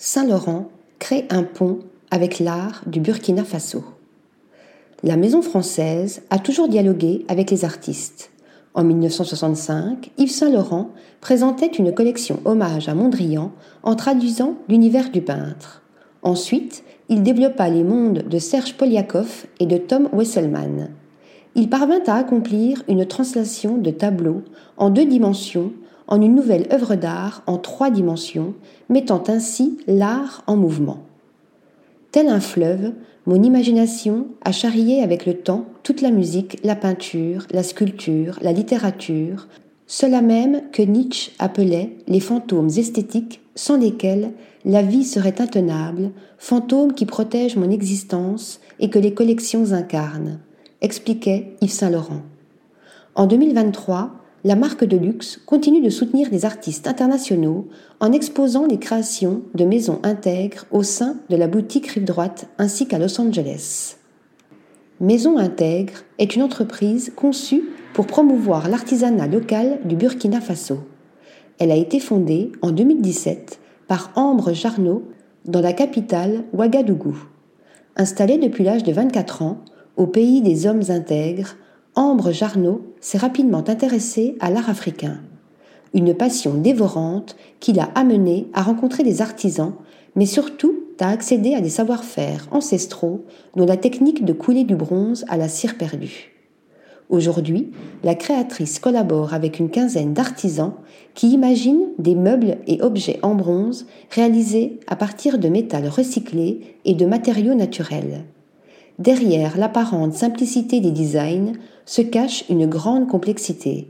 Saint-Laurent crée un pont avec l'art du Burkina Faso. La maison française a toujours dialogué avec les artistes. En 1965, Yves Saint-Laurent présentait une collection hommage à Mondrian en traduisant l'univers du peintre. Ensuite, il développa les mondes de Serge Poliakov et de Tom Wesselmann. Il parvint à accomplir une translation de tableaux en deux dimensions en une nouvelle œuvre d'art en trois dimensions, mettant ainsi l'art en mouvement. Tel un fleuve, mon imagination a charrié avec le temps toute la musique, la peinture, la sculpture, la littérature, cela même que Nietzsche appelait les fantômes esthétiques sans lesquels la vie serait intenable, fantômes qui protègent mon existence et que les collections incarnent, expliquait Yves Saint-Laurent. En 2023, la marque de luxe continue de soutenir des artistes internationaux en exposant les créations de maisons intègres au sein de la boutique Rive Droite ainsi qu'à Los Angeles. Maison Intègre est une entreprise conçue pour promouvoir l'artisanat local du Burkina Faso. Elle a été fondée en 2017 par Ambre Jarnot dans la capitale Ouagadougou. Installée depuis l'âge de 24 ans, au pays des hommes intègres, Ambre Jarnot s'est rapidement intéressée à l'art africain, une passion dévorante qui l'a amenée à rencontrer des artisans, mais surtout à accéder à des savoir-faire ancestraux, dont la technique de couler du bronze à la cire perdue. Aujourd'hui, la créatrice collabore avec une quinzaine d'artisans qui imaginent des meubles et objets en bronze réalisés à partir de métal recyclé et de matériaux naturels. Derrière l'apparente simplicité des designs se cache une grande complexité,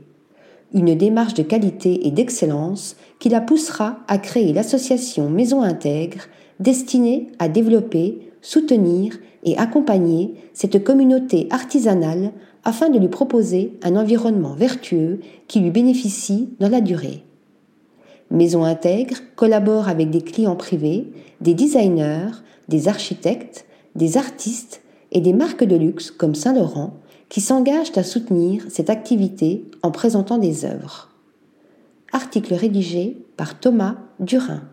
une démarche de qualité et d'excellence qui la poussera à créer l'association Maison Intègre destinée à développer, soutenir et accompagner cette communauté artisanale afin de lui proposer un environnement vertueux qui lui bénéficie dans la durée. Maison Intègre collabore avec des clients privés, des designers, des architectes, des artistes et des marques de luxe comme Saint-Laurent qui s'engagent à soutenir cette activité en présentant des œuvres. Article rédigé par Thomas Durin.